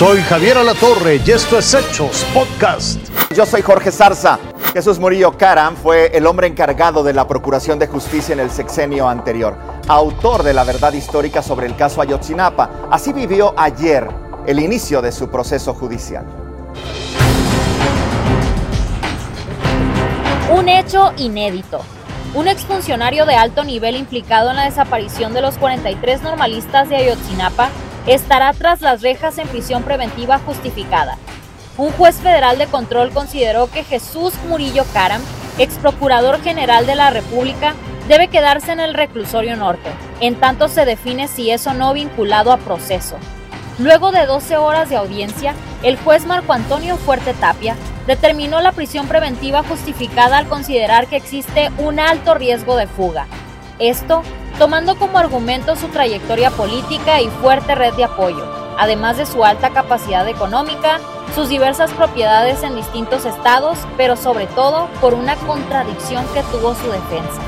Soy Javier Alatorre y esto es Hechos Podcast. Yo soy Jorge Zarza. Jesús Murillo Caram fue el hombre encargado de la Procuración de Justicia en el sexenio anterior, autor de la verdad histórica sobre el caso Ayotzinapa. Así vivió ayer el inicio de su proceso judicial. Un hecho inédito. Un exfuncionario de alto nivel implicado en la desaparición de los 43 normalistas de Ayotzinapa estará tras las rejas en prisión preventiva justificada. Un juez federal de control consideró que Jesús Murillo Caram, ex procurador general de la República, debe quedarse en el reclusorio norte, en tanto se define si es o no vinculado a proceso. Luego de 12 horas de audiencia, el juez Marco Antonio Fuerte Tapia determinó la prisión preventiva justificada al considerar que existe un alto riesgo de fuga. Esto tomando como argumento su trayectoria política y fuerte red de apoyo, además de su alta capacidad económica, sus diversas propiedades en distintos estados, pero sobre todo por una contradicción que tuvo su defensa.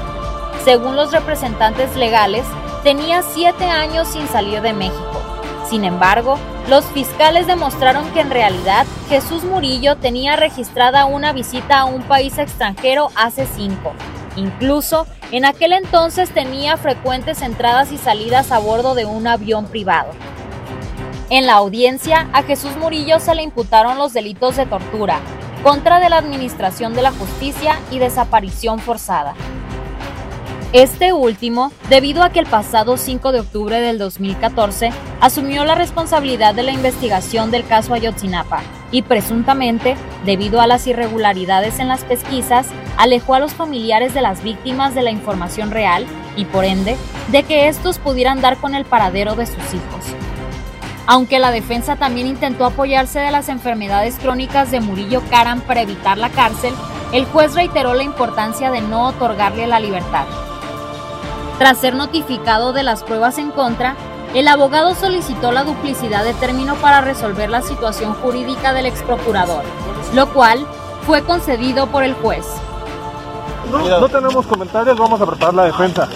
Según los representantes legales, tenía siete años sin salir de México. Sin embargo, los fiscales demostraron que en realidad Jesús Murillo tenía registrada una visita a un país extranjero hace cinco. Incluso, en aquel entonces tenía frecuentes entradas y salidas a bordo de un avión privado. En la audiencia, a Jesús Murillo se le imputaron los delitos de tortura, contra de la Administración de la Justicia y desaparición forzada. Este último, debido a que el pasado 5 de octubre del 2014 asumió la responsabilidad de la investigación del caso Ayotzinapa y presuntamente, debido a las irregularidades en las pesquisas, alejó a los familiares de las víctimas de la información real y por ende de que estos pudieran dar con el paradero de sus hijos. Aunque la defensa también intentó apoyarse de las enfermedades crónicas de Murillo Karam para evitar la cárcel, el juez reiteró la importancia de no otorgarle la libertad. Tras ser notificado de las pruebas en contra, el abogado solicitó la duplicidad de término para resolver la situación jurídica del exprocurador, lo cual fue concedido por el juez. No, no tenemos comentarios, vamos a preparar la defensa.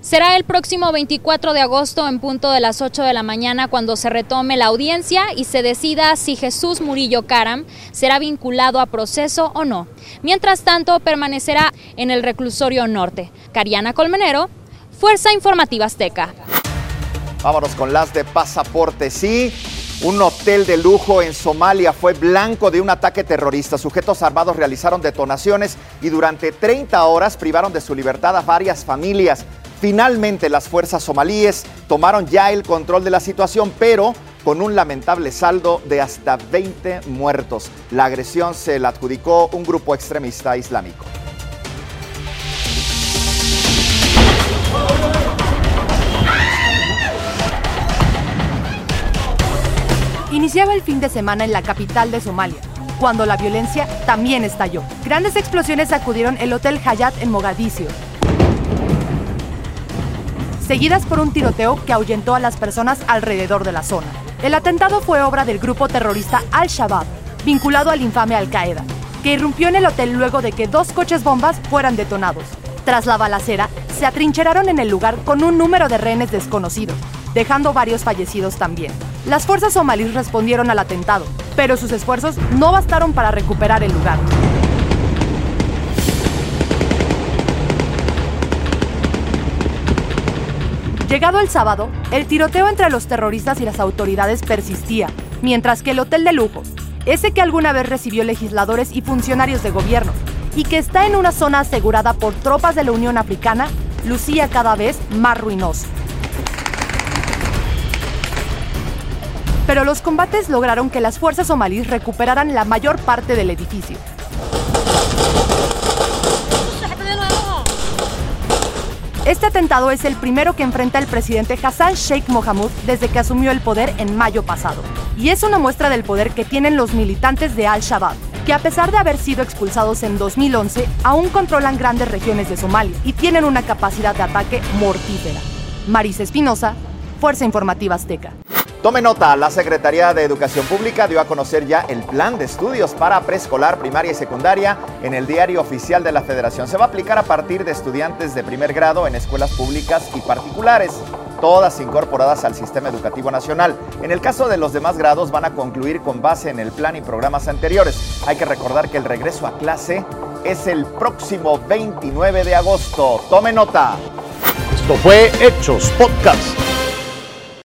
Será el próximo 24 de agosto en punto de las 8 de la mañana cuando se retome la audiencia y se decida si Jesús Murillo Caram será vinculado a proceso o no. Mientras tanto, permanecerá en el reclusorio norte. Cariana Colmenero, Fuerza Informativa Azteca. Vámonos con las de pasaporte. Sí, un hotel de lujo en Somalia fue blanco de un ataque terrorista. Sujetos armados realizaron detonaciones y durante 30 horas privaron de su libertad a varias familias. Finalmente las fuerzas somalíes tomaron ya el control de la situación, pero con un lamentable saldo de hasta 20 muertos. La agresión se la adjudicó un grupo extremista islámico. Iniciaba el fin de semana en la capital de Somalia, cuando la violencia también estalló. Grandes explosiones sacudieron el Hotel Hayat en Mogadiscio, seguidas por un tiroteo que ahuyentó a las personas alrededor de la zona. El atentado fue obra del grupo terrorista Al-Shabaab, vinculado al infame Al-Qaeda, que irrumpió en el hotel luego de que dos coches bombas fueran detonados. Tras la balacera, se atrincheraron en el lugar con un número de rehenes desconocido, dejando varios fallecidos también. Las fuerzas somalíes respondieron al atentado, pero sus esfuerzos no bastaron para recuperar el lugar. Llegado el sábado, el tiroteo entre los terroristas y las autoridades persistía, mientras que el hotel de lujo, ese que alguna vez recibió legisladores y funcionarios de gobierno, y que está en una zona asegurada por tropas de la Unión Africana, lucía cada vez más ruinoso. Pero los combates lograron que las fuerzas somalíes recuperaran la mayor parte del edificio. Este atentado es el primero que enfrenta el presidente Hassan Sheikh Mohamud desde que asumió el poder en mayo pasado. Y es una muestra del poder que tienen los militantes de Al-Shabaab, que a pesar de haber sido expulsados en 2011, aún controlan grandes regiones de Somalia y tienen una capacidad de ataque mortífera. Maris Espinosa, Fuerza Informativa Azteca. Tome nota, la Secretaría de Educación Pública dio a conocer ya el plan de estudios para preescolar, primaria y secundaria en el diario oficial de la Federación. Se va a aplicar a partir de estudiantes de primer grado en escuelas públicas y particulares, todas incorporadas al sistema educativo nacional. En el caso de los demás grados van a concluir con base en el plan y programas anteriores. Hay que recordar que el regreso a clase es el próximo 29 de agosto. Tome nota. Esto fue Hechos Podcast.